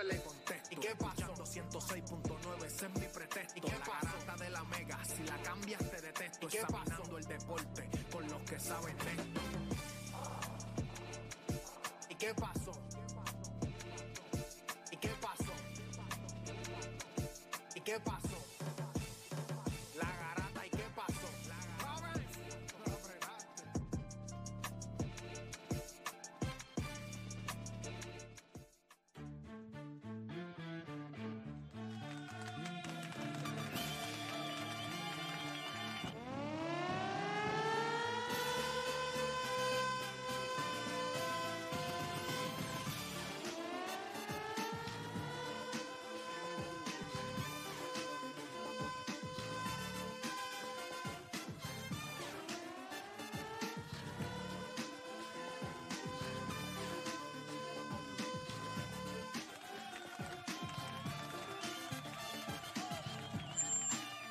vieja 12 le contesto. ¿Y qué pasó? 106.9, ese es mi pretexto. ¿Y qué la garata de la mega, si la cambias te detesto. ¿Y qué Examinando el deporte con los que saben de esto. ¿Y qué pasó? ¿Y qué pasó? ¿Y qué pasó?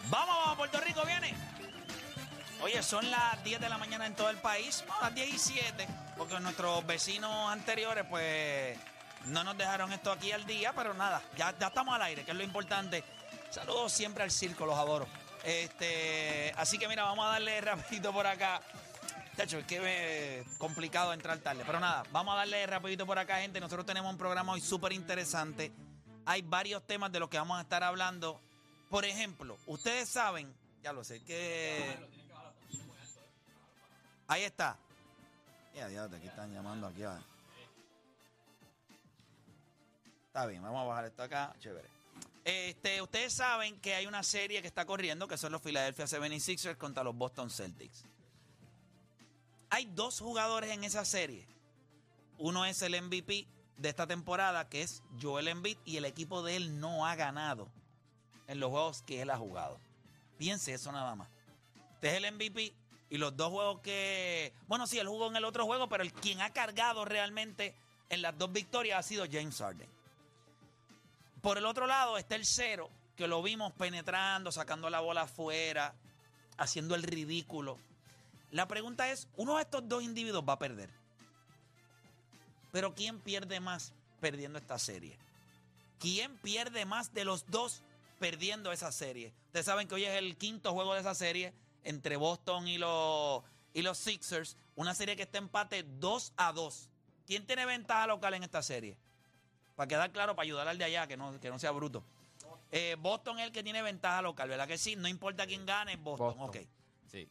Vamos, vamos, Puerto Rico viene. Oye, son las 10 de la mañana en todo el país, no, las 10 y 7, porque nuestros vecinos anteriores, pues, no nos dejaron esto aquí al día, pero nada, ya, estamos al aire, que es lo importante. Saludos siempre al circo, los adoro. Este, así que mira, vamos a darle rapidito por acá. De hecho, es que es complicado entrar tarde. Pero nada, vamos a darle rapidito por acá, gente. Nosotros tenemos un programa hoy súper interesante. Hay varios temas de los que vamos a estar hablando. Por ejemplo, ustedes saben, ya lo sé, que... Ahí está. Ya, ya, están llamando aquí. Está bien, vamos a bajar esto acá. Chévere. Este, ustedes saben que hay una serie que está corriendo, que son los Philadelphia 76ers contra los Boston Celtics. Hay dos jugadores en esa serie. Uno es el MVP de esta temporada, que es Joel Embiid, y el equipo de él no ha ganado en los juegos que él ha jugado. Piense eso nada más. Este es el MVP y los dos juegos que... Bueno, sí, él jugó en el otro juego, pero el quien ha cargado realmente en las dos victorias ha sido James Harden. Por el otro lado está el cero, que lo vimos penetrando, sacando la bola afuera, haciendo el ridículo. La pregunta es, uno de estos dos individuos va a perder. Pero ¿quién pierde más perdiendo esta serie? ¿Quién pierde más de los dos perdiendo esa serie? Ustedes saben que hoy es el quinto juego de esa serie entre Boston y los, y los Sixers. Una serie que está empate 2 a 2. ¿Quién tiene ventaja local en esta serie? Para quedar claro, para ayudar al de allá, que no, que no sea bruto. Eh, Boston es el que tiene ventaja local, ¿verdad que sí? No importa quién gane, Boston. Boston. Ok. Sí.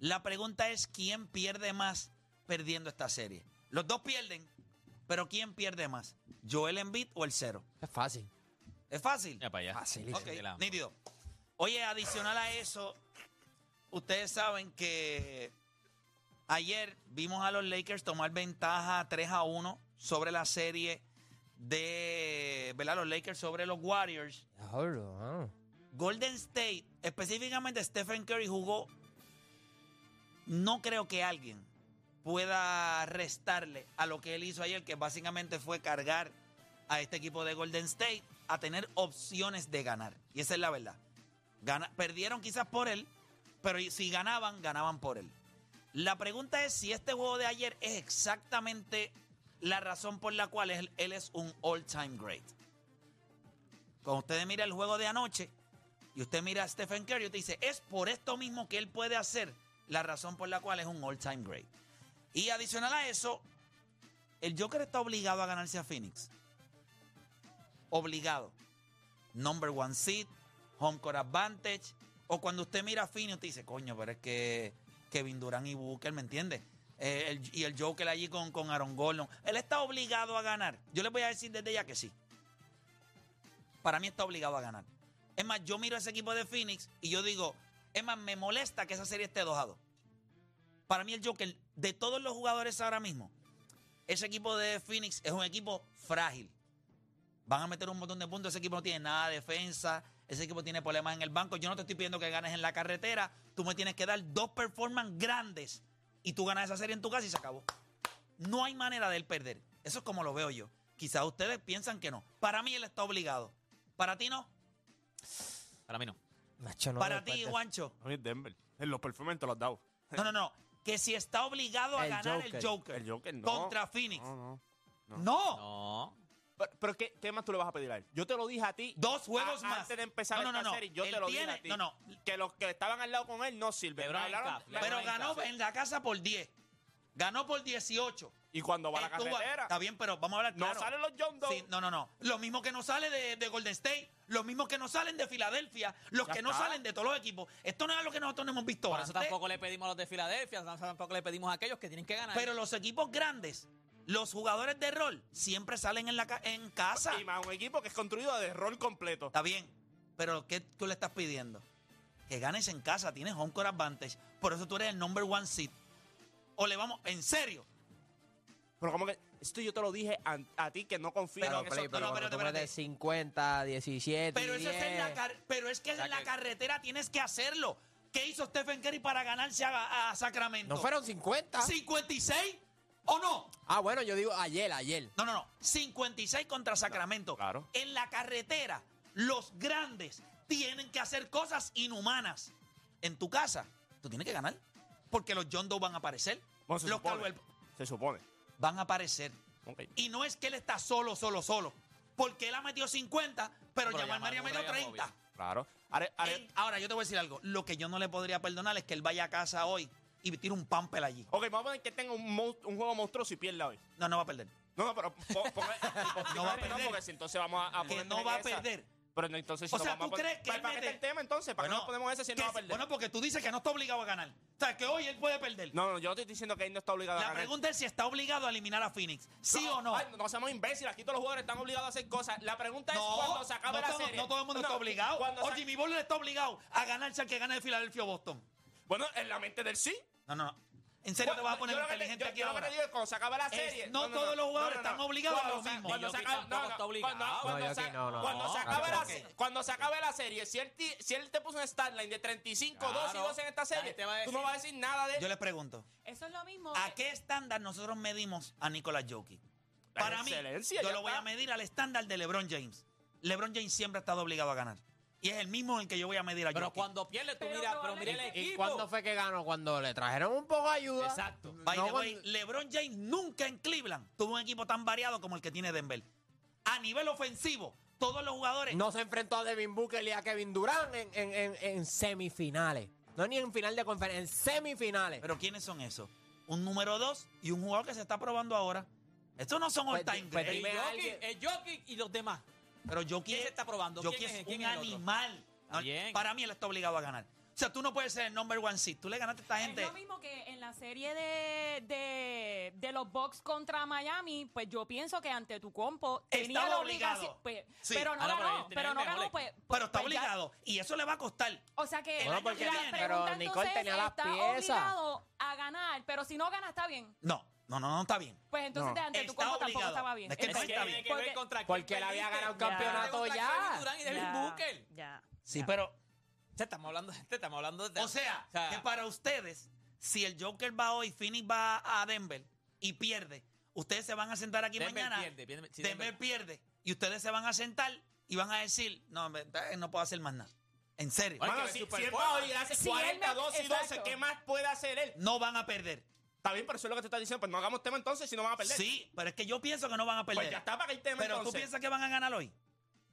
La pregunta es quién pierde más perdiendo esta serie. Los dos pierden, pero ¿quién pierde más? ¿Joel Embiid o el cero? Es fácil. ¿Es fácil? Ya para allá. Ok, la- nítido. Oye, adicional a eso, ustedes saben que ayer vimos a los Lakers tomar ventaja 3 a 1 sobre la serie de, ¿verdad? Los Lakers sobre los Warriors. Golden State, específicamente Stephen Curry jugó. No creo que alguien pueda restarle a lo que él hizo ayer, que básicamente fue cargar a este equipo de Golden State a tener opciones de ganar. Y esa es la verdad. Gana- perdieron quizás por él, pero si ganaban, ganaban por él. La pregunta es si este juego de ayer es exactamente la razón por la cual él, él es un all-time great. Cuando usted mira el juego de anoche y usted mira a Stephen Curry, usted dice, es por esto mismo que él puede hacer la razón por la cual es un all-time great. Y adicional a eso, el Joker está obligado a ganarse a Phoenix. Obligado. Number one seed, home court advantage. O cuando usted mira a Phoenix, usted dice, coño, pero es que Kevin Durant y Booker, ¿me entiende? Eh, y el Joker allí con, con Aaron Gordon. Él está obligado a ganar. Yo les voy a decir desde ya que sí. Para mí está obligado a ganar. Es más, yo miro a ese equipo de Phoenix y yo digo, es más, me molesta que esa serie esté 2 a 2. Para mí el Joker, de todos los jugadores ahora mismo, ese equipo de Phoenix es un equipo frágil. Van a meter un montón de puntos. Ese equipo no tiene nada de defensa. Ese equipo tiene problemas en el banco. Yo no te estoy pidiendo que ganes en la carretera. Tú me tienes que dar dos performances grandes y tú ganas esa serie en tu casa y se acabó. No hay manera de él perder. Eso es como lo veo yo. Quizás ustedes piensan que no. Para mí él está obligado. Para ti no. Para mí no. Nacho, no, Para ti, Juancho. A mí Denver. En los performances te los has dado. No, no, no. Que si está obligado a El ganar el Joker. El Joker no. contra Phoenix. No, no. No. No. Pero, pero ¿qué, ¿qué más tú le vas a pedir a él? Yo te lo dije a ti. Dos juegos a- más. Antes de empezar No, no, esta no, no. serie, yo Él te lo tiene- dije a ti. no, no. Que los que estaban al lado con él no sirven. Hablaron- Pero ganó en la casa por 10. Ganó por 18. Y cuando va a la carretera, Está bien, pero vamos a hablar no claro. salen los John Doe. Sí, no, no, no. Lo mismo que no sale de, de Golden State, lo mismo que no salen de Filadelfia, los Ya que no salen de todos los equipos. Esto no es lo que nosotros no hemos visto Por eso tampoco le pedimos a los de Filadelfia, tampoco le pedimos a aquellos que tienen que ganar. Pero los equipos grandes, los jugadores de rol, siempre salen en, la ca- en casa. Y más un equipo que es construido de rol completo. Está bien, pero ¿qué tú le estás pidiendo? Que ganes en casa, tienes home court advantage. Por eso tú eres el number one seed. O le vamos, en serio. Pero como que esto yo te lo dije a, a ti que no confío Pero, en Play, eso. pero no, cuando espérate, tú metes espérate. 50, 17, Pero eso es en la 10. car- pero es que sea en la que- carretera tienes que hacerlo. ¿Qué hizo Stephen Curry para ganarse a, a Sacramento? ¿No fueron 50? ¿56 o no? Ah, bueno, yo digo ayer, ayer. No, no, no. 56 contra Sacramento. claro. En la carretera, los grandes tienen que hacer cosas inhumanas. En tu casa, tú tienes que ganar. Porque los John Doe van a aparecer. Bueno, se los supone. Caldwell Se supone. van a aparecer. Y no es que él está solo, solo, solo. Porque él ha metido 50, pero, Pero Jamal Murray es 30. obvio. Claro. Él- ahora, yo te voy a decir algo. Lo que yo no le podría perdonar es que él vaya a casa hoy y tire un pamper allí. ok, vamos a poner que tenga un, mon- un juego monstruoso y pierda hoy. No, no va a perder. No, no, pero po- ponga- No va a no, perder. porque si entonces vamos a, a Que ponernos no en va a esa. perder. Pero no, entonces si O nos sea, vamos ¿tú a crees que ¿Para, él para qué mete- está el tema entonces? ¿Para qué nos ponemos ese si que no va a si- perder? Bueno, porque tú dices que no está obligado a ganar. O sea, que hoy él puede perder. no, no, yo no estoy diciendo que él no está obligado a La ganar. pregunta es si está obligado a eliminar a Phoenix. ¿Sí No, o no? ay, no seamos imbéciles. Aquí todos los jugadores están obligados a hacer cosas. La pregunta No, es cuando se acabe no la serie. no todo el mundo No, está obligado. cuando O se- Jimmy Butler está obligado a ganarse al que gane de Filadelfia o Boston. Bueno, en la mente del sí. No, no, no. ¿En serio te vas a poner Yo lo que te- inteligente yo- aquí yo lo que ahora? te digo es cuando se acabe la Es- serie. no todos los jugadores están obligados a Cuando lo se- mismo. Cuando se tampoco no, no, está obligado. cuando- No, cuando se- no, no. cuando se No, acabe la ok. se- cuando se acabe la serie, si él, ti- si él te puso un stat line de 35, 2 y Claro. 2 en esta serie, gente va a tú no decir- vas a decir nada de él. Yo les pregunto, Eso es lo mismo. ¿a qué estándar nosotros medimos a Nicolás Jokic? La Para mí, excelencia, yo ya lo voy está. a medir al estándar de LeBron James. LeBron James siempre ha estado obligado a ganar. Y es el mismo en el que yo voy a medir a Pero Jokic. cuando pierde, tú Pero mira, pero mira el equipo. ¿Y cuándo fue que ganó? Cuando le trajeron un poco de ayuda. Exacto. By No the way, cuando- LeBron James nunca en Cleveland tuvo un equipo tan variado como el que tiene Denver. A nivel ofensivo, todos los jugadores. No se enfrentó a Devin Booker y a Kevin Durant en, en, en, en semifinales. No ni en final de conferencia, en semifinales. Pero ¿quiénes son esos? Un número dos y un jugador que se está probando ahora. Estos no son Pues, all-time pues, greats. El Jokic, el Jokic y los demás. Pero ¿Quién se está probando? Jokic ¿Quién es es- quién un es el otro? animal. Está bien. Para mí él está obligado a ganar. O sea, tú no puedes ser el number one seed. Tú le ganaste a esta Es gente. lo mismo que en la serie de, de, de los Bucks contra Miami, pues yo pienso que ante tu compo tenía Estaba la obligado. obligación, pues, Sí. pero no Ah, no, pero ganó, ellos tenían pero no mejor ganó, equipo. pues, pues- Pero está pues ya- obligado. Y eso le va a costar. O sea que Bueno, la porque- pregunta pero Nicole entonces tenía las está piezas. obligado a ganar, pero si no gana está bien. No, no, no, no está bien. Pues entonces No. ante tu Está tampoco obligado. estaba bien. Es que no está bien. porque- Porque él había ganado un Ya. campeonato ya. Durant y Devin Ya, Booker. Ya. Sí, ya. pero, Te estamos hablando, te estamos hablando de. o sea, que para ustedes, si el Joker va hoy, Phoenix va a Denver y pierde, ustedes se van a sentar aquí Denver mañana. pierde, pierde, sí, Denver, Denver- pierde. Y ustedes se van a sentar y van a decir, no, en verdad, no puedo hacer más nada. En serio. Bueno, Mano, que si, Super si él Bowl. va hoy y hace Si él 40, me- 2 y 12, exacto. ¿qué más puede hacer él? No van a perder. Está bien, pero eso es lo que te está diciendo. Pues no hagamos tema entonces si no van a perder. Sí, pero es que yo pienso que no van a perder. Pues ya está para que el tema pero tú entonces. piensas que van a ganar hoy.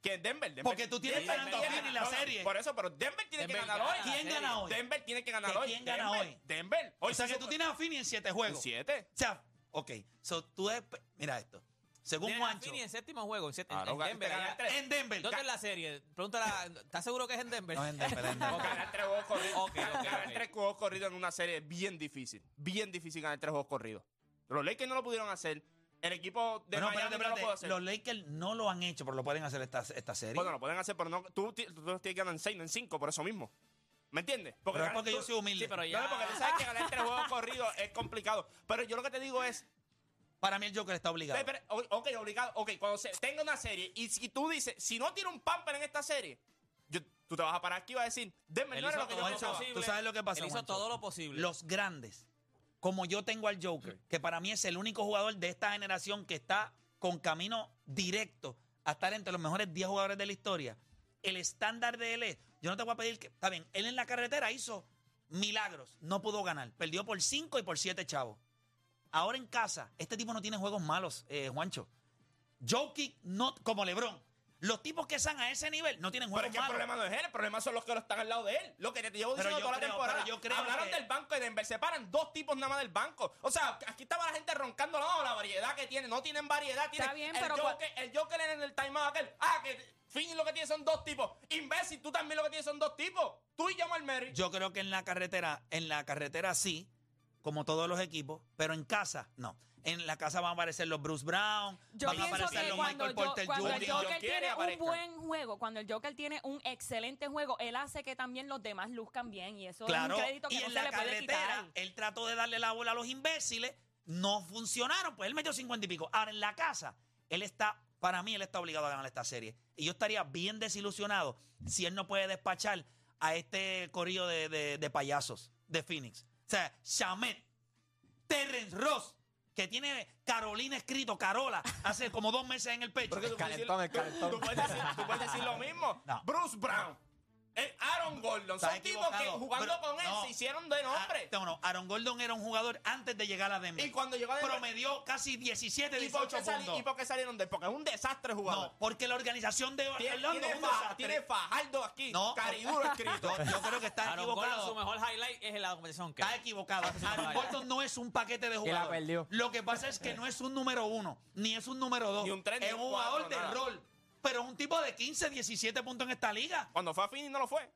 Que Denver, Denver. Porque tú tienes Denver ganando a Phoenix la no, serie. Por eso, pero Denver tiene que Denver ganar gana hoy. ¿Quién gana hoy? Denver tiene que ganar ¿Que hoy. quién gana Denver. hoy? Denver. Hoy O sea se que tú tienes a Phoenix en siete en juegos. siete. O sea, ok. So, tú mira esto. Según a Juancho, Fini en séptimo juego, en, siete- Claro, en te Denver. ganan allá. tres. en Denver. ¿Dónde es la serie? Pregúntala, ¿estás seguro que es en Denver? No, en Denver, en Denver. Ganar tres juegos corridos. Ok, ok, ganar ok. tres juegos corridos en una serie es bien difícil. Bien difícil ganar tres juegos corridos. Los Lakers no lo pudieron hacer. El equipo de Bueno, Miami espérate, no lo pudo hacer. Los Lakers no lo han hecho, pero lo pueden hacer esta, esta serie. Bueno, lo pueden hacer, pero no. Tú, ti- tú tienes que ganar en seis, no en cinco, por eso mismo. ¿Me entiendes? pero es ganar- porque tú- yo soy humilde. Sí, pero ya. no, porque tú sabes que ganar tres juegos corridos es complicado. Pero yo lo que te digo es, Para mí el Joker está obligado. Pero, ok, obligado. Ok, cuando se tenga una serie y si tú dices, si no tiene un pamper en esta serie, yo, tú te vas a parar aquí y vas a decir, denme no era lo que yo pensaba. ¿Tú sabes lo que pasa, Él hizo Juancho? todo lo posible. Los grandes, como yo tengo al Joker, que para mí es el único jugador de esta generación que está con camino directo a estar entre los mejores 10 jugadores de la historia, el estándar de él es, yo no te voy a pedir que, está bien, él en la carretera hizo milagros, no pudo ganar, perdió por 5 y por 7 chavos. Ahora en casa, este tipo no tiene juegos malos, eh, Juancho. Jokic, no, como LeBron. Los tipos que están a ese nivel no tienen Pero juegos es que el malos. problema no es él, el problema son los que lo están al lado de él. Lo que te llevo Pero diciendo toda la temporada. pero yo creo Hablaron que- del banco de Denver, separan dos tipos nada más del banco. O sea, aquí estaba la gente roncando, no, la variedad que tiene, no tienen variedad. Tiene Está bien, el pero Joker, el Joker en el timeout aquel, ah, que Finn lo que tiene son dos tipos. Imbécil, tú también lo que tienes son dos tipos. Tú y Jamal Mary. Yo creo que en la carretera, en la carretera sí, como todos los equipos, pero en casa no. En la casa van a aparecer los Bruce Brown, Yo van a aparecer los Michael yo- Porter cuando el Jr. Joker tiene un buen juego, cuando el Joker tiene un excelente juego, él hace que también los demás luzcan bien y eso Claro, es un crédito que y no en se la le puede carretera, quitar. él trató de darle la bola a los imbéciles, no funcionaron, pues él metió 50 y pico. Ahora, en la casa, él está, para mí, él está obligado a ganar esta serie. Y yo estaría bien desilusionado si él no puede despachar a este corillo de, de- de payasos de Phoenix. O sea, Shamet, Terrence Ross, que tiene Carolina escrito, Carola, hace como dos meses en el pecho. Porque tú puedes decir- calentón, el tú- calentón. Tú, puedes decir, tú puedes decir lo mismo. No. Bruce Brown. Eh, Aaron Gordon. Son tipos que equivocado. jugando Pero- con él no. se hicieron de nombre. Ah, no, no, Aaron Gordon era un jugador antes de llegar a Denver. Y cuando llegó a Denver- promedió casi 17, ¿Y por, 18 qué sali- puntos. ¿Y por qué salieron de él? Porque es un desastre jugador. No, porque la organización de Tiene, Orlando tiene es un Fa- desastre. tiene Fajardo aquí. No. Cariduro escrito. Yo, yo creo que está Aaron Gordon, su equivocado. mejor highlight es en la competición que Está equivocado. Aaron Gordon no es un paquete de la jugadores. perdió. Lo que pasa es que no es un número uno, ni es un número dos. Ni un tres, ni es un un jugador cuatro, de nada. rol. Pero es un tipo de 15, 17 puntos en esta liga. Cuando fue a Phoenix no lo fue.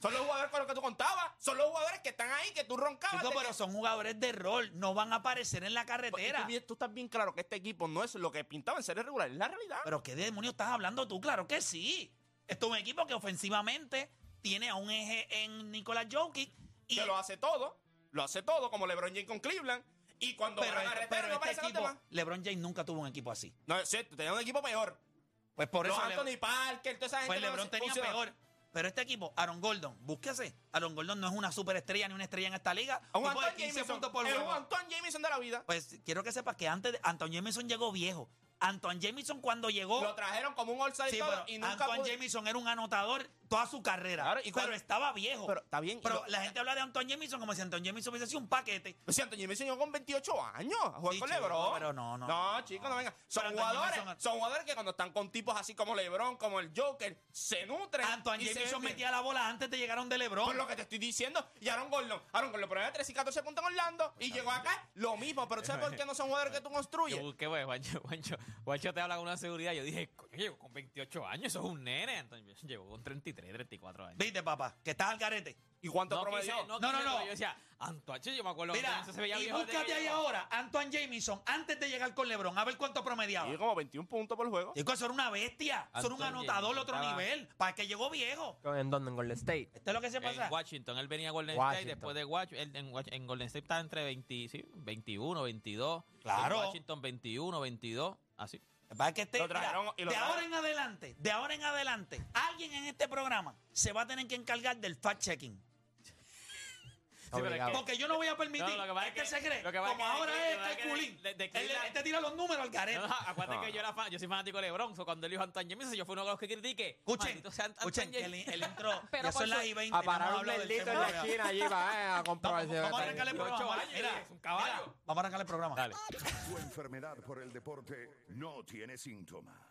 Son los jugadores con los que tú contabas. Son los jugadores que están ahí, que tú roncabas. Chico, pero son jugadores de rol. No van a aparecer en la Y carretera. tú, estás bien claro que este equipo no es lo que pintaba en serie regular, es la realidad. Pero ¿qué demonios estás hablando tú? Claro que sí. Esto es un equipo que ofensivamente tiene a un eje en Nicolás Jokic. Y que lo hace todo. Lo hace todo, como LeBron James con Cleveland. Y cuando pero, van a este- pero no este equipo, demás. LeBron James nunca tuvo un equipo así. No, es cierto, tenía un equipo peor. Pues por Los eso Anthony Parker, toda esa gente. pues LeBron tenía funcionó. peor. Pero este equipo, Aaron Gordon, búsquese. Aaron Gordon no es una superestrella ni una estrella en esta liga. Un Anton 15 Jameson. por Es un. Anton Jameson de la vida. Pues quiero que sepas que antes de Anton Jameson llegó viejo. Anton Jameson cuando llegó. Lo trajeron como un y Sí, y nunca Anton pudo- Jameson era un anotador toda su carrera. Claro, y pero estaba viejo. Pero está bien. y Pero lo- la gente habla de Anton Jameson como si Anton Jameson hubiese sido un paquete. Pues si Anthony Jameson llegó con 28 años a jugar Sí, con chico, LeBron. pero no, no. No, chicos, no vengan. Son Pero Anthony jugadores, Jameson- son jugadores que cuando están con tipos así como LeBron, como el Joker, se nutren. Anton bien. metía la bola antes de llegar a donde LeBron. Por lo que te estoy diciendo. Y Aaron Gordon. Aaron Gordon ponía 13 y 14 puntos en Orlando. Y llegó acá, lo mismo. Pero ¿sabes por qué no son jugadores que tú construyes? Yo busqué, pues, Juancho, Juancho, Juancho te habla con una seguridad. Yo dije, llegó con 28 años, eso es un nene. Entonces, llegó con 33, 34 años. Viste, papá, que estás al garete. ¿Y cuánto No, promedió? quise- no, No, no, quise, no. pero Yo decía, Antoine, yo me acuerdo que Mira, entonces se veía y búscate que ahí ahora Antoine Jameson antes de llegar con LeBron, a ver cuánto promediaba. Y como 21 puntos por juego. Chico, eso era una bestia. Eso era un Antoine anotador Jameson otro estaba- nivel. Para que llegó viejo. ¿En dónde? En Golden State. Esto es lo que se pasa. En Washington, él venía a Golden Washington. State, después de Washington, en, Wash- en Golden State estaba entre 20, sí, 21, 22. Claro. En Washington 21, 22, así. Para que este, Lo trajeron mira, y lo de trajeron. ahora en adelante, de ahora en adelante, alguien en este programa se va a tener que encargar del fact checking. pero es Obligado. Porque yo no voy a permitir No, lo que pasa este es que- se cree. lo que pasa Como es que- ahora lo es que pasa es que calculín. de- de Él- Cleveland- Este tira los números al garete. No, acuérdate que yo, era fan, yo soy fanático de LeBron, so cuando él dijo Antoine Jameson, yo fui uno de los que critiqué. Escuchen, Maldito sea Ant- escuchen, que Pero ya son por las su- y 20, A parar un en la esquina allí va eh, a Vamos, comprobar si vamos a arrancarle el Ocho programa. años, Mira, es un caballo. mira, vamos a arrancarle el programa. Dale. Tu enfermedad por el deporte no tiene síntomas,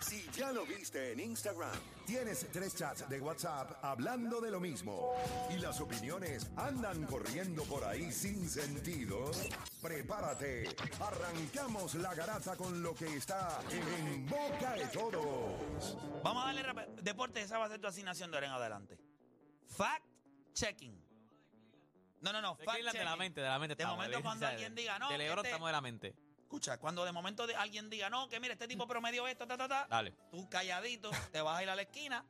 Si ya lo viste en Instagram, tienes tres chats de WhatsApp hablando de lo mismo y las opiniones andan corriendo por ahí sin sentido, prepárate. Arrancamos la garata con lo que está en boca de todos. Vamos a darle rap- deporte, esa va a ser tu asignación de ahora en adelante. Fact checking. No, no, no, De fact de la mente, de la mente. De estamos, momento, ¿eh? cuando alguien diga, no, De LeBron este- estamos de la mente. Escucha, cuando de momento de- alguien diga, no, que mira, este tipo promedio esto, ta, ta, ta, Dale. tú calladito, te vas a ir a la esquina.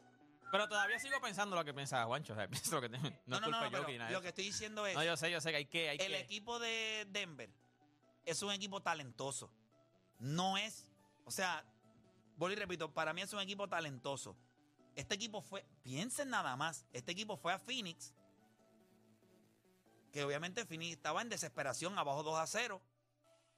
Pero todavía sigo pensando lo que pensaba Juancho. O sea, pienso lo que te- no, No, es no, culpa no, de pero Jokic, nada de lo eso. que estoy diciendo es, No, yo sé, yo sé que hay que... Hay el que equipo de Denver es un equipo talentoso. No es, o sea, vuelvo y repito, para mí es un equipo talentoso. Este equipo fue, piensen nada más, este equipo fue a Phoenix, que obviamente Phoenix estaba en desesperación, abajo 2 a 0,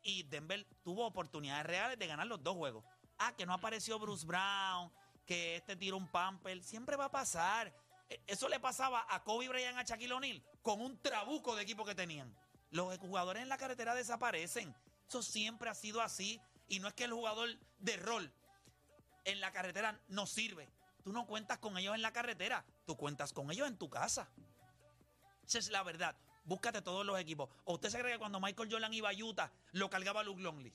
y Denver tuvo oportunidades reales de ganar los dos juegos. Ah, que no apareció Bruce Brown, que este tiró un pamper, siempre va a pasar. E- Eso le pasaba a Kobe Bryant, a Shaquille O'Neal, con un trabuco de equipo que tenían. Los jugadores en la carretera desaparecen. Eso siempre ha sido así. Y no es que el jugador de rol en la carretera no sirve. Tú no cuentas con ellos en la carretera, tú cuentas con ellos en tu casa. Esa es la verdad. Búscate todos los equipos. ¿O usted se cree que cuando Michael Jordan iba a Utah lo cargaba Luke Longley?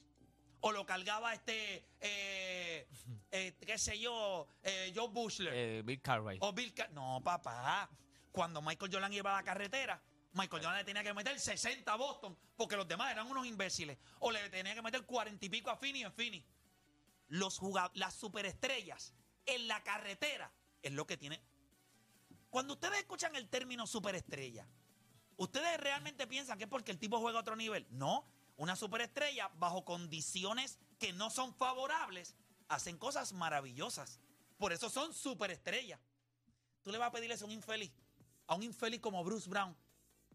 O lo cargaba este, eh, eh, qué sé yo, eh, Joe Bushler. Bill Cartwright. O Bill Ca- No, papá. Cuando Michael Jordan iba a la carretera, Michael Jordan le tenía que meter 60 a Boston porque los demás eran unos imbéciles. O le tenía que meter 40 y pico a Finney en Finney. Los las superestrellas en la carretera es lo que tiene. Cuando ustedes escuchan el término superestrella, ¿ustedes realmente piensan que es porque el tipo juega a otro nivel? No. Una superestrella, bajo condiciones que no son favorables, hacen cosas maravillosas. Por eso son superestrellas. Tú le vas a pedir eso a un infeliz, a un infeliz como Bruce Brown,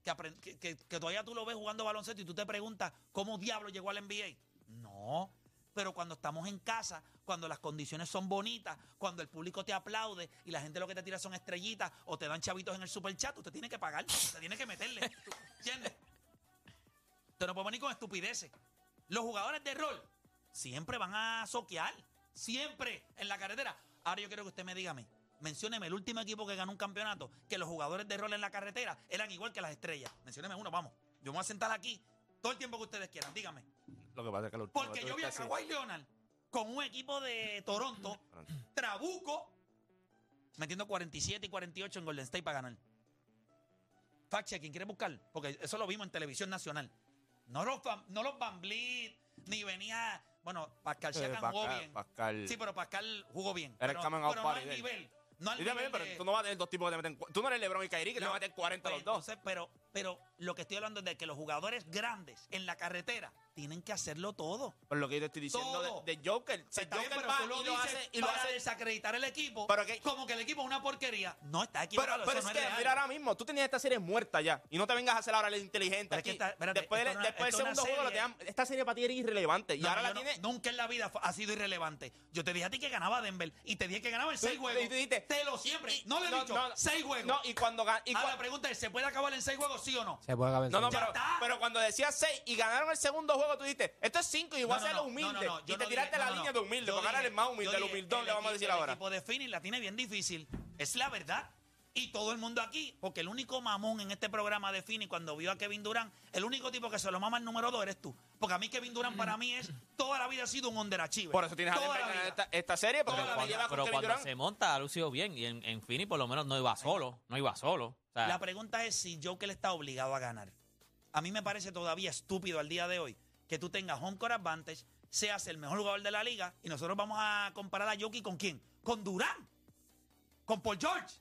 que, que- que todavía tú lo ves jugando baloncesto y tú te preguntas cómo diablo llegó al NBA. No, pero cuando estamos en casa, cuando las condiciones son bonitas, cuando el público te aplaude y la gente lo que te tira son estrellitas o te dan chavitos en el super chat, usted tiene que pagar, usted tiene que meterle. ¿Entiendes? Usted no puede venir con estupideces. Los jugadores de rol siempre van a soquear. Siempre en la carretera. Ahora yo quiero que usted me diga a mí. Mencióneme el último equipo que ganó un campeonato que los jugadores de rol en la carretera eran igual que las estrellas. Mencióneme uno, vamos. Yo me voy a sentar aquí todo el tiempo que ustedes quieran. Dígame. Lo que pasa es que lo último Porque que yo vi a así- Kawhi Leonard con un equipo de Toronto, Trabuco, metiendo 47 y 48 en Golden State para ganar. Fact checking, ¿quiere buscar? Porque eso lo vimos en televisión nacional. No los, no los Van ni venía. Bueno, Pascal Eh, jugó bien. Pascal- Sí, pero Pascal jugó bien. Era el pero, out pero no al nivel. No al nivel pero de- tú no vas a tener dos tipos que te meten. Tú no eres LeBron y Kyrie que te no, a meter 40 pues, los dos. entonces, pero, pero lo que estoy hablando es de que los jugadores grandes en la carretera tienen que hacerlo todo. Por lo que yo te estoy diciendo de, de Joker. Si bien, Joker va lo y lo dices hace y lo para hace. desacreditar el equipo Pero que- como que el equipo es una porquería. No, está Pero, equivocado. pero es no que, real. mira ahora mismo, tú tenías esta serie muerta ya. Y no te vengas a hacer ahora el inteligente. Aquí. espérate, después después del segundo juego, lo serie- te dan- esta serie para ti era irrelevante. Y ahora la tiene. Nunca en la vida ha sido irrelevante. Yo te dije a ti que ganaba Denver y te dije que ganaba en seis juegos. y te lo siempre. y- no le he dicho. seis juegos. No, y cuando y la pregunta es, ¿se puede acabar en seis juegos, sí o no? Se puede acabar en No, no, pero, pero cuando decías 6 y ganaron el segundo juego, tú dijiste, esto es 5 y voy No, a ser no, no, humilde. no, no, yo y te no tiraste dije- la línea no. de humilde, porque ahora eres más humilde, el humildón el le vamos a decir el ahora. equipo de Phoenix la tiene bien difícil. Es la verdad. Y todo el mundo aquí, porque el único mamón en este programa de Phoenix cuando vio a Kevin Durant, el único tipo que se lo mama el número dos eres tú. Porque a mí Kevin Durant para mí es, toda la vida ha sido un underachiever. Por eso tienes a Toda la ganar vida. esta, esta serie, porque Toda la cuando vida. lleva con Pero Kevin cuando se monta, ha lucido bien. Y en, en Phoenix por lo menos no iba solo. No iba solo. O sea, La pregunta es si Joker está obligado a ganar. A mí me parece todavía estúpido al día de hoy que tú tengas home court advantage, seas el mejor jugador de la liga y nosotros vamos a comparar a Jokic con quién? Con Durán. Con Paul George.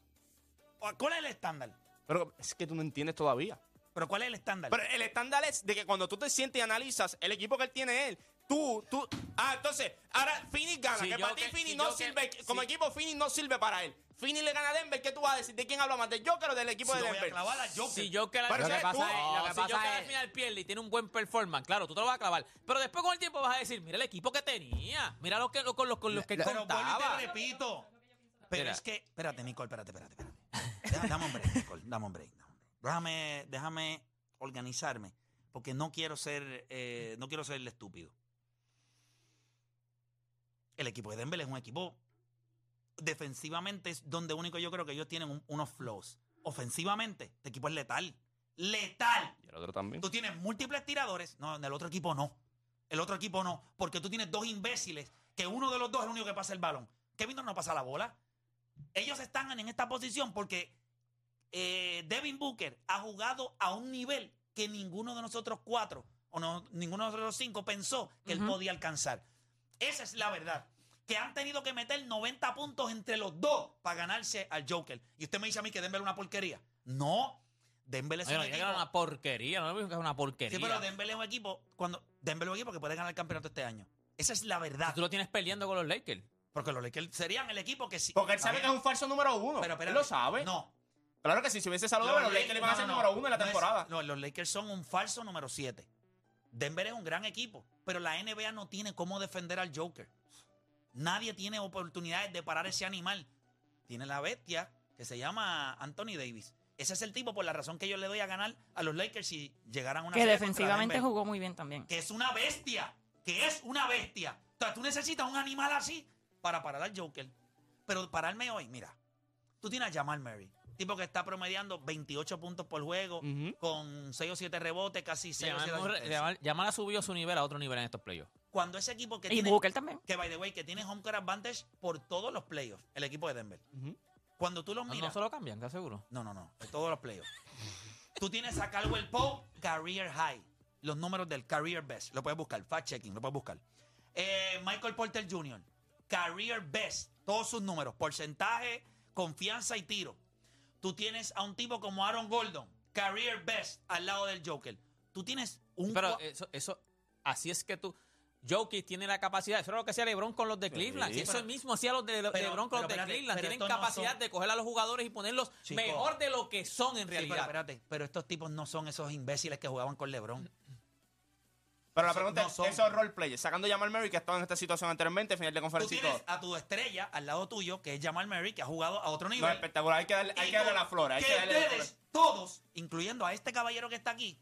¿O ¿Cuál es el estándar? Pero es que tú no entiendes todavía. Pero ¿cuál es el estándar? Pero el estándar es de que cuando tú te sientes y analizas el equipo que él tiene él, tú, tú. Ah, entonces, ahora Phoenix gana. Si que para ti Phoenix si no yo que- sirve. como si- equipo, Phoenix no sirve para él. Phoenix le gana a Denver. ¿Qué tú vas a decir? ¿De quién habla más? ¿De Joker o del equipo Si de yo voy a Denver? clavar a Joker. Si Joker al Pero final- al pierde y tiene un buen performance, claro, tú te lo vas a clavar. Pero después con el tiempo vas a decir, mira el equipo que tenía, mira lo que, lo- con los, con los que Pero y contaba. te repito. Pero Mira. es que, espérate, Nicole, espérate, espérate, espérate. Dame un break, Nicole, dame un break. dame un break. Déjame, déjame organizarme, porque no quiero ser, eh, no quiero ser el estúpido. El equipo de Denver es un equipo defensivamente es donde único yo creo que ellos tienen un- unos flows. Ofensivamente, este equipo es letal. Letal. Y el otro también. Tú tienes múltiples tiradores. No, en el otro equipo no. El otro equipo no. Porque tú tienes dos imbéciles que uno de los dos es el único que pasa el balón. Kevin no pasa la bola. Ellos están en esta posición porque eh, Devin Booker ha jugado a un nivel que ninguno de nosotros cuatro o no, ninguno de los cinco pensó que él podía alcanzar. Esa es la verdad. Que han tenido que meter 90 puntos entre los dos para ganarse al Joker. Y usted me dice a mí que Denver es una porquería. No. Denver es Oye, un no equipo. era una porquería, no que es una porquería. Sí, pero Denver es un equipo. Cuando Denver es un equipo que puede ganar el campeonato este año. Esa es la verdad. Si tú lo tienes peleando con los Lakers. Porque los Lakers serían el equipo que sí. Porque él sabe que es un falso número uno. Pero él espérate. lo sabe. No. Claro que sí, si hubiese saludado, los Lakers iban a ser no, número uno en la no es- temporada. no, los Lakers son un falso número 7. Denver es un gran equipo, pero la NBA no tiene cómo defender al Joker. Nadie tiene oportunidades de parar ese animal. Tiene la bestia que se llama Anthony Davis. Ese es el tipo por la razón que yo le doy a ganar a los Lakers si llegaran a una Que serie defensivamente Denver. jugó muy bien también. Que es una bestia. Que es una bestia. O sea, tú necesitas un animal así para parar al Joker. Pero pararme hoy, mira. Tú tienes a Jamal Murray. Tipo que está promediando 28 puntos por juego, con 6 o 7 rebotes, casi 6 o 7 Yamal subido su nivel a otro nivel en estos playoffs. Cuando ese equipo que Y tiene, Booker también. que by the way, que tiene home court advantage por todos los playoffs, el equipo de Denver. Cuando tú los No, miras, no se lo cambian, ¿estás seguro? no, no, no, todos los playoffs. tú tienes a Caldwell Pope, career high, los números del career best, lo puedes buscar, fact checking, lo puedes buscar. Eh, Michael Porter Jr., career best, todos sus números, porcentaje, confianza y tiro. Tú tienes a un tipo como Aaron Gordon, career best, al lado del Joker. Tú tienes un... Pero eso, eso, así es que tú. Jokic tiene la capacidad, eso era lo que hacía LeBron con los de Cleveland. y eso pero- mismo hacía los de pero- LeBron con los de espérate, Cleveland. Tienen no capacidad son- de coger a los jugadores y ponerlos Chico. mejor de lo que son en Sí, realidad. pero espérate, pero estos tipos no son esos imbéciles que jugaban con LeBron. Pero la pregunta no es, son. esos roleplayers, sacando a Jamal Murray, que ha estado en esta situación anteriormente, final de Tú conferencia y tienes a tu estrella al lado tuyo, que es Jamal Murray, que ha jugado a otro No, nivel. espectacular, hay que darle, hay que darle la flora. Hay que que darle la ustedes, flora. todos, incluyendo a este caballero que está aquí,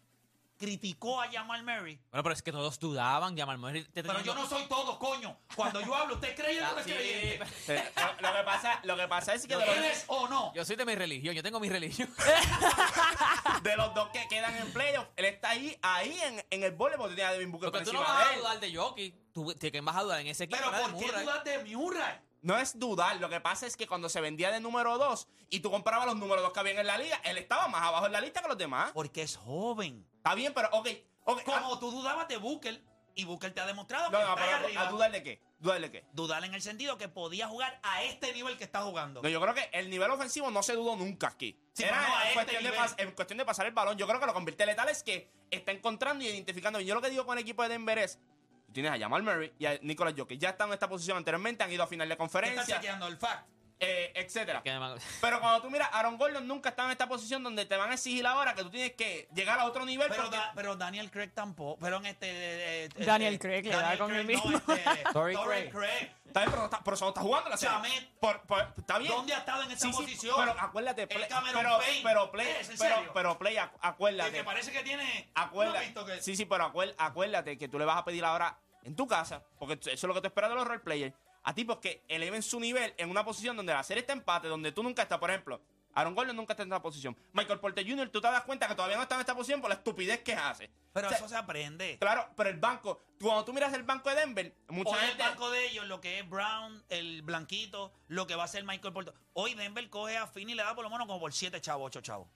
criticó a Jamal Murray. Bueno, pero es que todos dudaban, Jamal Murray. te Pero yo no soy todo, coño. Cuando yo hablo, ¿usted creyente o no Sí, creyente? Eh, lo, lo que pasa, lo que pasa es que los, ¿Eres o no? Yo soy de mi religión, yo tengo mi religión. de los dos que quedan en playoff, él está ahí, ahí en, en el porque tenía a Devin Booker por Porque tú no vas a dudar de Jokic. Tú, ¿de quién vas a dudar en ese equipo? Pero ¿por qué Murray. dudas de Murray? No es dudar, lo que pasa es que cuando se vendía de número 2 y tú comparabas los números 2 que habían en la liga, él estaba más abajo en la lista que los demás. Porque es joven. Está bien, pero ok, ok. ah, Como tú dudabas de Booker, y Booker te ha demostrado no, que no, está ahí arriba. ¿a dudar de qué? ¿Dudar de qué? Dudar en el sentido que podía jugar a este nivel que está jugando. No, yo creo que el nivel ofensivo no se dudó nunca aquí. Sí, Era no en, este cuestión de pas- en cuestión de pasar el balón. Yo creo que lo convierte letal es que está encontrando y identificando. bien. Yo lo que digo con el equipo de Denver es, tú tienes a Jamal Murray y a Nicolas Jokic. Ya están en esta posición anteriormente, han ido a final de ¿Qué estás conferencia, chequeando el fact? Eh, etcétera. Pero cuando tú miras, Aaron Gordon nunca estaba en esta posición donde te van a exigir ahora que tú tienes que llegar a otro nivel. Pero, porque- Da- pero Daniel Craig tampoco. Pero en este. eh, este- Daniel Craig le da Daniel con el Craig, no, mismo. este, Torrey Craig. Craig. Está bien, pero, está, pero está jugando la serie. Chamet. Por- por- está bien. ¿Dónde ha estado en esa Sí, sí, posición? pero acuérdate, El play- pero, Payne. pero play, ¿Es en pero, play, acuérdate. que parece que tiene. Acuérdate. ¿No has visto que- Sí, sí, pero acuérdate, acuérdate que tú le vas a pedir ahora en tu casa, porque eso es lo que te esperas de los roleplayers, a tipos que eleven su nivel en una posición donde la serie está empate, donde tú nunca estás, por ejemplo. Aaron Gordon nunca está en esta posición. Michael Porter Jr., tú te das cuenta que todavía no está en esta posición por la estupidez que hace. Pero O sea, eso se aprende. Claro, pero el banco, tú- cuando tú miras el banco de Denver, mucha Hoy el gente. banco de ellos, lo que es Brown, el blanquito, lo que va a ser Michael Porter. Hoy Denver coge a Finn y le da por lo menos como por 7 chavos, 8 chavos.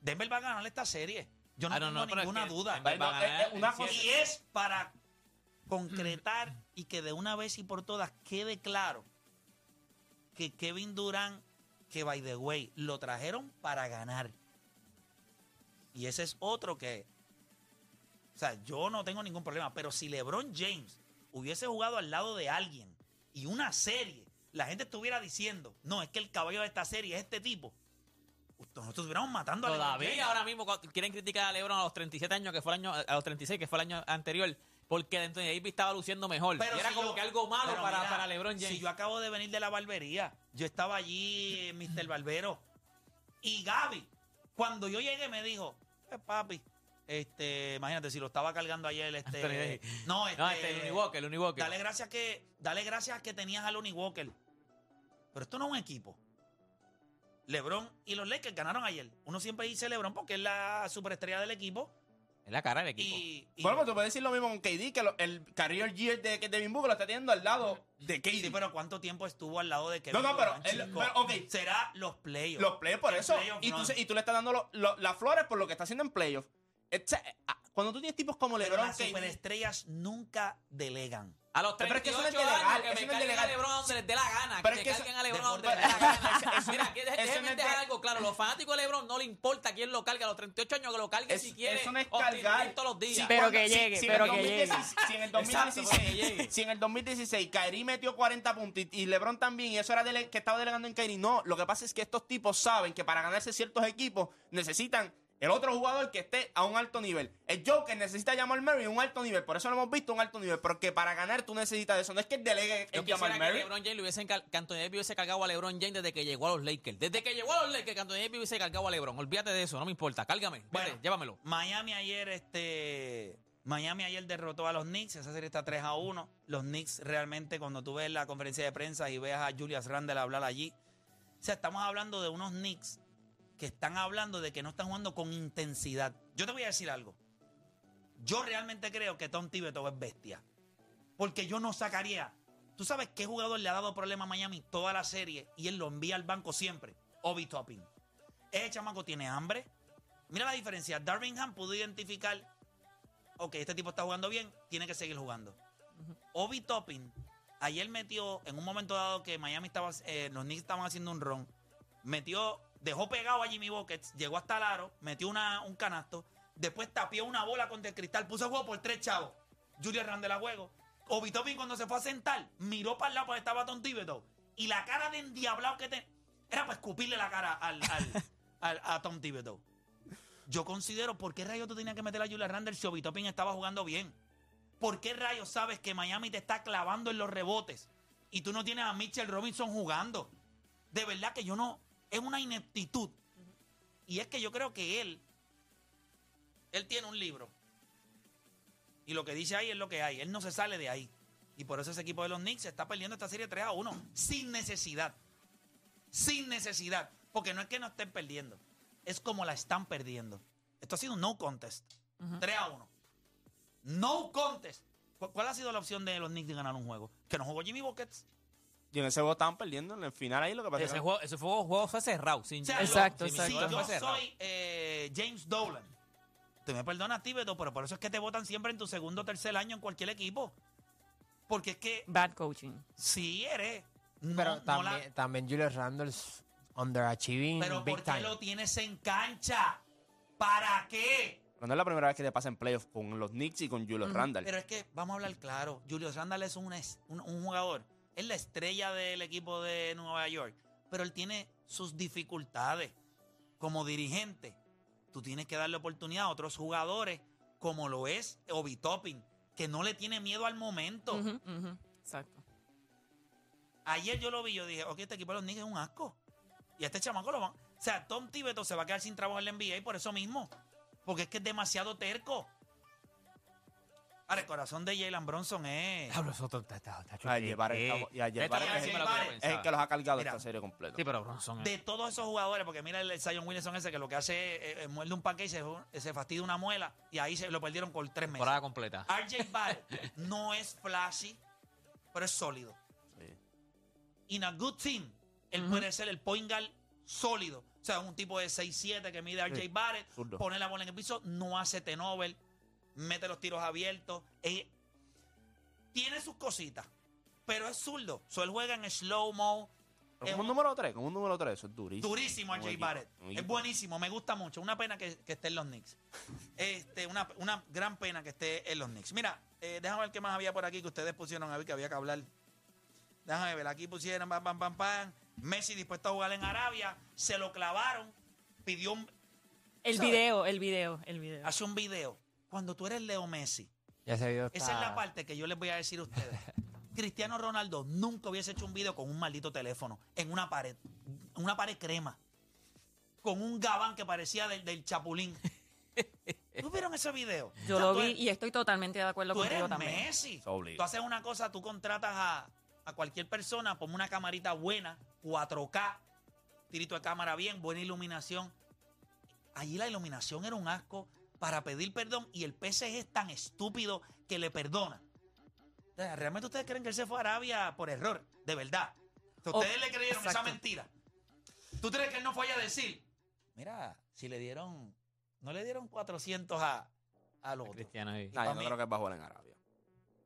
Denver va a ganar esta serie. Yo no Ah, tengo no, pero es ninguna que duda. Denver va a No, ganar una en cosa- siete. Y es para concretar y que de una vez y por todas quede claro que Kevin Durant, que by the way, lo trajeron para ganar. Y ese es otro que, o sea, yo no tengo ningún problema, pero si LeBron James hubiese jugado al lado de alguien y una serie, la gente estuviera diciendo, no, es que el caballo de esta serie es este tipo. Nosotros estuviéramos matando a LeBron Todavía ahora mismo quieren criticar a LeBron a los 37 años, que fue el año, a los 36, que fue el año anterior, porque Anthony Davis estaba luciendo mejor. Pero y era si como yo- que algo malo para, mira, para LeBron James. Si yo acabo de venir de la barbería, yo estaba allí, Mr. Barbero, y Gaby, cuando yo llegué me dijo, eh, papi, este, imagínate, si lo estaba cargando ayer, este, no, este, no, este, el Uniwalker, el Uniwalker. dale gracias que, dale gracias que tenías al Uniwalker, pero esto no es un equipo. LeBron y los Lakers ganaron ayer. Uno siempre dice LeBron porque es la superestrella del equipo Es la cara del equipo. y, y- Bueno, pues tú puedes decir lo mismo con KD, que lo- el career year de Devin Booker lo está teniendo al lado de KD. Sí, pero ¿cuánto tiempo estuvo al lado de Kevin No, no, pero ok. Será los playoffs. Los playoffs por El eso. playoff Y tú, y le estás dando lo- lo- las flores por lo que está haciendo en playoffs. O sea, ah, Cuando tú tienes tipos como Pero LeBron, las KD, superestrellas nunca delegan. A los Pero es que 38 eso es años, legal, que eso me es carguen a LeBron a donde les dé la gana. Pero que es que me eso- carguen a LeBron a de- donde les dé la gana. Eso- Mira, que, déjenme no es dejar de- algo claro. Los fanáticos de LeBron no le importa quién lo cargue a los 38 años, que lo cargue Es- si quiere. eso no es cargar. todos los días. Sí, Pero que llegue, si pero en el que llegue. 2016 Si en el Exacto, pero que 2016, llegue. si en el 2016 Kyrie metió 40 puntos y, y LeBron también, y eso era dele- que estaba delegando en Kyrie, no. Lo que pasa es que estos tipos saben que para ganarse ciertos equipos necesitan el otro jugador que esté a un alto nivel. El Joker necesita llamar Murray a un alto nivel, por eso lo hemos visto a un alto nivel, porque para ganar tú necesitas eso. No es que delegue el Jamal que Murray. LeBron James le hubiesen cal- que Anthony Davis hubiese cargado a LeBron James desde que llegó a los Lakers. Desde que llegó a los Lakers, que Anthony Davis hubiese cargado a LeBron. Olvídate de eso, no me importa. Cárgame. Bueno. Vete, llévamelo. Miami ayer, este. Miami ayer derrotó a los Knicks. Esa serie está 3 a 1. Los Knicks realmente, cuando tú ves la conferencia de prensa y veas a Julius Randle hablar allí. O sea, estamos hablando de unos Knicks que están hablando de que no están jugando con intensidad. Yo te voy a decir algo. Yo realmente creo que Tom Thibodeau es bestia. Porque yo no sacaría. ¿Tú sabes qué jugador le ha dado problema a Miami toda la serie y él lo envía al banco siempre? Obi Toppin. Ese chamaco tiene hambre. Mira la diferencia. Darvin Ham pudo identificar, ok, este tipo está jugando bien, tiene que seguir jugando. Obi Toppin, ayer metió, en un momento dado que Miami estaba, eh, los Knicks estaban haciendo un ron, metió, dejó pegado a Jimmy Buckets, llegó hasta el aro, metió una, un canasto, después tapió una bola contra el cristal, puso a juego por tres chavos. Julius Randle a juego. Obi Toppin cuando se fue a sentar, miró para el lado porque estaba Tom Thibodeau. Y la cara de endiablado que tenía, era para escupirle la cara al, al- al- a Tom Thibodeau. Yo considero, ¿por qué rayos tú tenías que meter a Julius Randle si Obi Toppin estaba jugando bien? ¿Por qué rayos sabes que Miami te está clavando en los rebotes y tú no tienes a Mitchell Robinson jugando? De verdad que yo no, es una ineptitud. Y es que yo creo que él, él tiene un libro. Y lo que dice ahí es lo que hay. Él no se sale de ahí. Y por eso ese equipo de los Knicks se está perdiendo esta serie 3 a 1. Sin necesidad. Sin necesidad. Porque no es que no estén perdiendo. Es como la están perdiendo. Esto ha sido un no contest. 3 a 1. No contest. ¿Cu- ¿Cuál ha sido la opción de los Knicks de ganar un juego? Que no jugó Jimmy Buckets. Y en ese juego estaban perdiendo en el final ahí lo que pasa es Ese que- juego, ese fue, juego fue cerrado. Sin, O sea, Exacto, exacto. Si yo cerrado. soy eh, James Dolan, tú me perdonas, Tíbeto, pero por eso es que te votan siempre en tu segundo o tercer año en cualquier equipo. Porque es que Bad coaching. si eres. No, Pero no también, la- también Julius Randle's underachieving pero big ¿por qué time. lo tienes en cancha? ¿Para qué? Pero no es la primera vez que te pasa en playoffs con los Knicks y con Julius Randle. Pero es que, vamos a hablar claro, Julius Randle es un, es- un, un jugador, es la estrella del equipo de Nueva York, pero él tiene sus dificultades como dirigente. Tú tienes que darle oportunidad a otros jugadores, como lo es Obi Toppin, que no le tiene miedo al momento. Exacto. Ayer yo lo vi, yo dije, ok, este equipo de los Knicks es un asco. Y a este chamaco lo van. O sea, Tom Tibeto se va a quedar sin trabajo en la NBA por eso mismo. Porque es que es demasiado terco. Ahora, el corazón de Jalen Bronson es. Diablo, eso está- está- está- está- A llevar el- ¿qué? y a llevar es el- yo es el es que los ha cargado Mira. esta serie completa. Sí, pero Bronson es- De todos esos jugadores, porque mira el Zion Williamson ese que lo que hace es eh, eh, muerde un paquete y se, se fastidia una muela y ahí se lo perdieron por tres meses. temporada completa. RJ Barrett no es flashy, pero es sólido. Sí. In a good team, él puede ser el point guard sólido. O sea, un tipo de 6'7 que mide RJ Sí, Barrett, zurdo. pone la bola en el piso, no hace tenover, mete los tiros abiertos. eh, tiene sus cositas, pero es zurdo. So, él juega en slow-mo. Es como un un- número 3, como un número 3, eso es durísimo. Durísimo RJ equipo, Barrett. un Es buenísimo, me gusta mucho. Una pena que, que esté en los Knicks. Este, una, una gran pena que esté en los Knicks. Mira, eh, déjame ver qué más había por aquí que ustedes pusieron a ver que había que hablar. Déjame ver, aquí pusieron pam, pam, pam, pam. Messi dispuesto a jugar en Arabia, se lo clavaron, pidió un, El ¿Sabes? video, el video, el video. hace un video. Cuando tú eres Leo Messi, Ya ese video esa es la parte que yo les voy a decir a ustedes. Cristiano Ronaldo nunca hubiese hecho un video con un maldito teléfono en una pared, una pared crema, con un gabán que parecía del, del chapulín. ¿Tú vieron ese video? Yo O sea, lo vi eres- y estoy totalmente de acuerdo Tú contigo eres también. Messi. Tú haces una cosa, tú contratas a, a cualquier persona, ponme una camarita buena, 4K, tirito de cámara bien, buena iluminación. Allí la iluminación era un asco para pedir perdón y el PSG es tan estúpido que le perdona. ¿Realmente ustedes creen que él se fue a Arabia por error? De verdad. Ustedes le creyeron esa mentira. ¿Tú crees que él no fue allá a decir? Mira, si le dieron, no le dieron 400 a, al otro. Cristiano, sí. Yo no mí- creo que va a jugar en Arabia.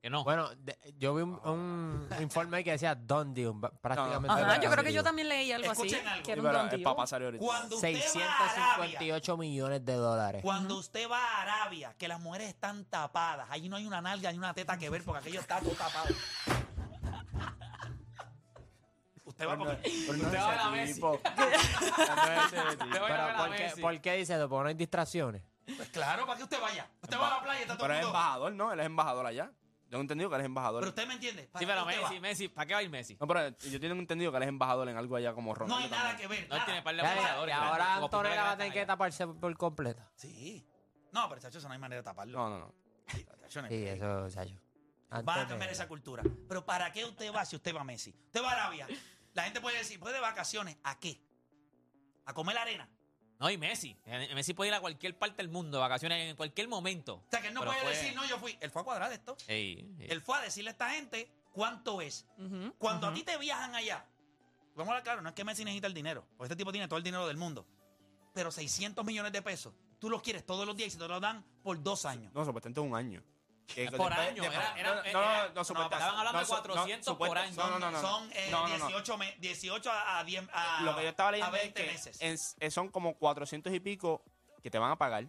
Que no. Bueno, de- yo vi un, un informe ahí que decía Don deal, ba- prácticamente. No, no. Ajá, yo creo que yo también leí algo así. Escuchen algo. Que era Sí, un pero don es para pasar ahorita. Cuando usted va a Arabia, 658 millones de dólares. cuando usted va a Arabia, que las mujeres están tapadas, allí no hay una nalga ni una teta que ver porque aquello está todo tapado. Usted va porque... Usted va a la Messi. tipo. Te voy a Pero, ver a ¿por, qué, Messi. ¿por qué dice eso? Porque no hay distracciones. Pues claro, para que usted vaya. Usted va a la playa y está todo Pero el es mundo... embajador, ¿no? Él es embajador allá. Yo he entendido que él es embajador. Pero usted me entiende. ¿Para Sí, qué pero usted Messi, va? Messi, ¿para qué va a ir Messi? No, pero yo tengo entendido que él es embajador en algo allá como Ronaldo. No hay nada también. que ver. No, él nada. tiene par de Ya, y ahora Como Antonella va a tener que taparse por completa. Sí. No, pero chacho, eso no hay manera de taparlo. No, no, no. Chacho, no hay Sí, eso, Sacho. Van a cambiar esa cultura. Pero ¿para qué usted va si usted va a Messi? Usted va a Arabia. La gente puede decir, ¿puede de vacaciones? ¿A qué? ¿A comer la arena? No, y Messi. Eh, Messi puede ir a cualquier parte del mundo, de vacaciones, en cualquier momento. O sea, que él no puede fue- decir, no, yo fui. Él fue a cuadrar esto. Ey, ey. Él fue a decirle a esta gente cuánto es. Cuando a ti te viajan allá, vamos a hablar claro, no es que Messi necesita el dinero, porque este tipo tiene todo el dinero del mundo. Pero 600 millones de pesos, tú los quieres todos los días y te lo dan por dos años. No, supuestamente un año. Que Es por después- año, después- era- era- no, era- no, no, no, supuestamente- estaban hablando de su- 400 por supuesta- año. No, no, no, no. Son eh, No, no, no. 18, me- 18 a, a 10 a, Lo que yo estaba a leyendo es 20 que meses. en- eh, son como 400 y pico que te van a pagar,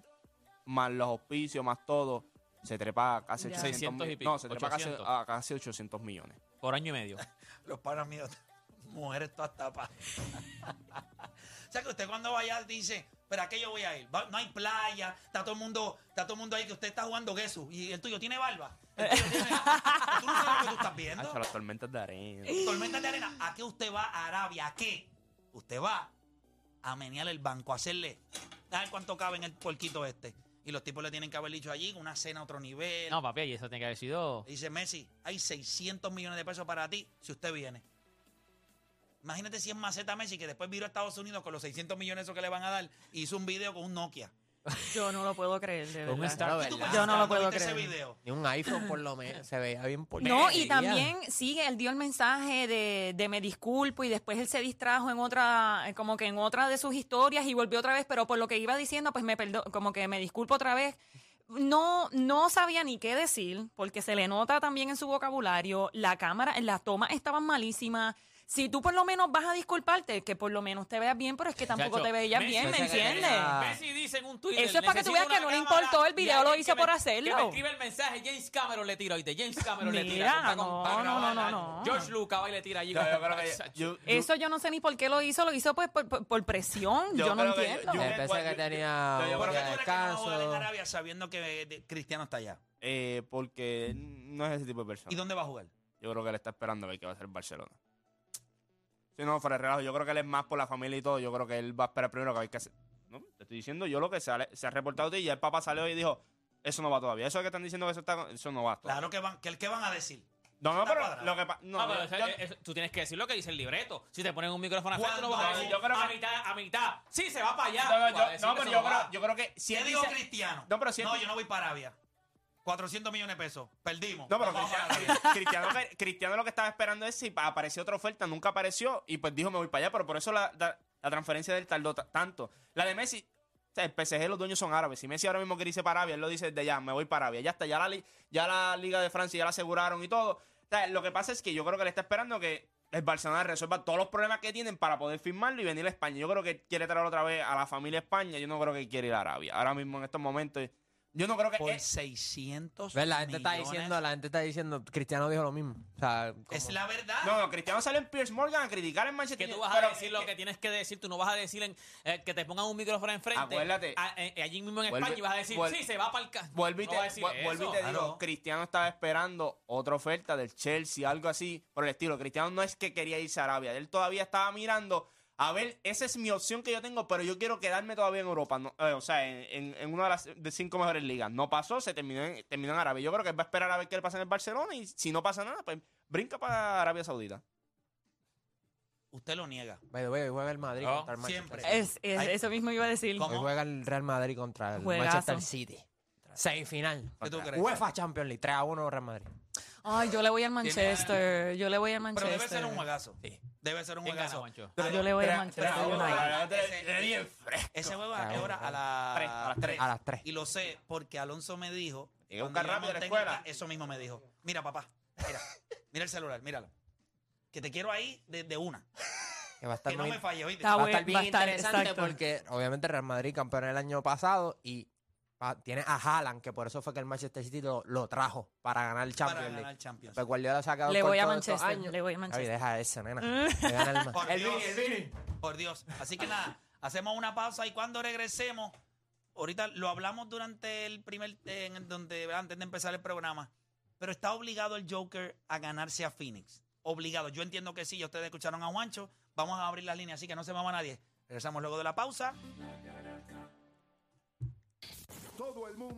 más los auspicios, más todo. Se trepa a casi Ya. 800 600 y mil- pico, No, se trepa casi, 800. a casi 800 millones. Por año y medio. Los panas míos, mujeres todas tapas. o sea que usted cuando vaya dice, ¿pero a qué yo voy a ir? Va- No hay playa, está todo el mundo, está todo el mundo ahí que usted está jugando queso y el tuyo tiene barba. El tuyo tiene- tú no sabes lo que tú estás viendo. Hacho, las tormentas de arena. Tormentas de arena. ¿A qué usted va a Arabia? ¿A qué? Usted va a menear el banco, a hacerle. A ver cuánto cabe en el porquito este. Y los tipos le tienen que haber dicho allí una cena a otro nivel. No, papi, y eso tiene que haber sido. Dice Messi, hay 600 millones de pesos para ti si usted viene. Imagínate si es maceta Messi que después viró a Estados Unidos con los 600 millones esos que le van a dar y hizo un video con un Nokia. Yo no lo puedo creer, de un verdad. Star- ¿Y tú ¿verdad? pensaste Yo no lo puedo ese creer. video? Ni un iPhone por lo menos. Se veía bien por No, y también sigue, él dio el mensaje de, de me disculpo y después él se distrajo en otra, como que en otra de sus historias y volvió otra vez, pero por lo que iba diciendo, pues me perdo, como que me disculpo otra vez. No, no sabía ni qué decir, porque se le nota también en su vocabulario, la cámara, las tomas estaban malísimas. Si tú por lo menos vas a disculparte, que por lo menos te veas bien, pero es que tampoco Chacho, te veías Messi- bien, ¿me entiendes? Messi dice en un Twitter. Eso es para que tú veas "Necesito que no le una cámara", importó el video, lo hizo me- por hacerlo. Que me escribe el mensaje, James Cameron le tira ahorita. James Cameron le tira. Mira, Está con- no, no, no, no, no. George Lucas va y le tira allí. Yo, yo yo- Eso yo no sé ni por qué lo hizo, lo hizo pues por, por- por presión, yo, Yo no entiendo. yo- Yo pensé que tenía yo- yo ¿Por un qué día tú de crees que no va a jugar en descanso. Arabia sabiendo que de- Cristiano está allá? eh, porque no es ese tipo de persona. ¿Y dónde va a jugar? Yo creo que él está esperando a ver qué va a hacer Barcelona. No, fuera de relajo, yo creo que él es más por la familia y todo. Yo creo que él va a esperar primero que hay que hacer. No, te estoy diciendo yo lo que se ha, se ha reportado de ti y ya el papá salió y dijo, eso no va todavía. Eso que están diciendo que eso está, eso no va todavía. Claro que van, que, ¿qué van a decir? No, no, pero cuadrado. lo que pasa. No, No, pero o sea, yo- eh, tú tienes que decir lo que dice el libreto. Si te ponen un micrófono frente, tú no vas a decir yo creo a que- mitad, a mitad. Sí, se va para allá. no, a yo- no, que pero yo creo, yo creo que si ¿Qué él dijo dice- Cristiano? No, pero si él No, yo no voy para Arabia. 400 millones de pesos. Perdimos. No, pero Cristiano, lo que estaba esperando es si pa- apareció otra oferta, nunca apareció y pues dijo me voy para allá, pero por eso la, la- la transferencia del tardó ta- tanto. La de Messi, o sea, el PSG los dueños son árabes. Si Messi ahora mismo quiere irse para Arabia, él lo dice desde ya, me voy para Arabia. Ya está, ya la, ya la Liga de Francia ya la aseguraron y todo. O sea, lo que pasa es que yo creo que le está esperando que el Barcelona resuelva todos los problemas que tienen para poder firmarlo y venir a España. Yo creo que quiere traer otra vez a la familia España. Yo no creo que quiere ir a Arabia. Ahora mismo en estos momentos, yo no creo que... Por eh, 600 ¿Ves? La gente está millones. diciendo, la gente está diciendo, Cristiano dijo lo mismo. O sea, como- Es la verdad. no, no, Cristiano salió en Pierce Morgan a criticar en Manchester Que tú vas a decir lo que tienes que decir, tú no vas a decir en, eh, que te pongan un micrófono enfrente. Acuérdate. a- eh, allí mismo en Vuelve- España y vas a decir, sí, se va para el ca-". Vuelvo y No te, vas a decir vu- vuelvo y te digo, Claro. Cristiano estaba esperando otra oferta del Chelsea, algo así, por el estilo. Cristiano no es que quería irse a Arabia, él todavía estaba mirando, a ver, esa es mi opción que yo tengo, pero yo quiero quedarme todavía en Europa, no- eh, o sea, en, en- en una de las de cinco mejores ligas. No pasó, se terminó en, terminó en Arabia. Yo creo que va a esperar a ver qué le pasa en el Barcelona y si no pasa nada, pues brinca para Arabia Saudita. Usted lo niega. By the way, juega el Madrid No, contra el Manchester siempre. City. Es, es- Ay. eso mismo iba a decir. ¿Cómo? Hoy juega el Real Madrid contra el Juegazo. Manchester City. Semifinal. ¿Qué tú crees? UEFA Champions League. 3 a 1 Real Madrid. Ay, yo le voy al Manchester. Yo le voy al Pero Manchester. debe ser un juegazo. Debe ser un ¿Quién gana, juegazo. Juancho? Ah, Yo le voy al pero- Manchester pero- United. ese- Ese juego a qué hora? A las Tres, a las tres. A las 3. Y lo sé porque Alonso me dijo. Llegué a cuando buscar yo rápido a la monté en escuela. el ca- Eso mismo me dijo. Mira, papá, mira, mira el celular, míralo. Que te quiero ahí desde una. Que va a estar Que no muy- me falle, ¿oíste? Está va a estar bien va a estar, interesante exacto. porque obviamente Real Madrid campeón el año pasado y tiene a Haaland, que por eso fue que el Manchester City lo, lo trajo para ganar el Champions Para Champions. Pues Guardiola ha sacado Le voy a Manchester, años. le voy a Ay, Manchester. deja eso, nena. El, Por el Dios. El. Por Dios. Así que nada, hacemos una pausa y cuando regresemos, ahorita lo hablamos durante el primer, eh, en donde antes de empezar el programa, pero está obligado el Joker a ganarse a Phoenix. Obligado. Yo entiendo que sí, ya ustedes escucharon a Juancho. Vamos a abrir las líneas, así que no se mueva nadie. Regresamos luego de la pausa. Todo el mundo.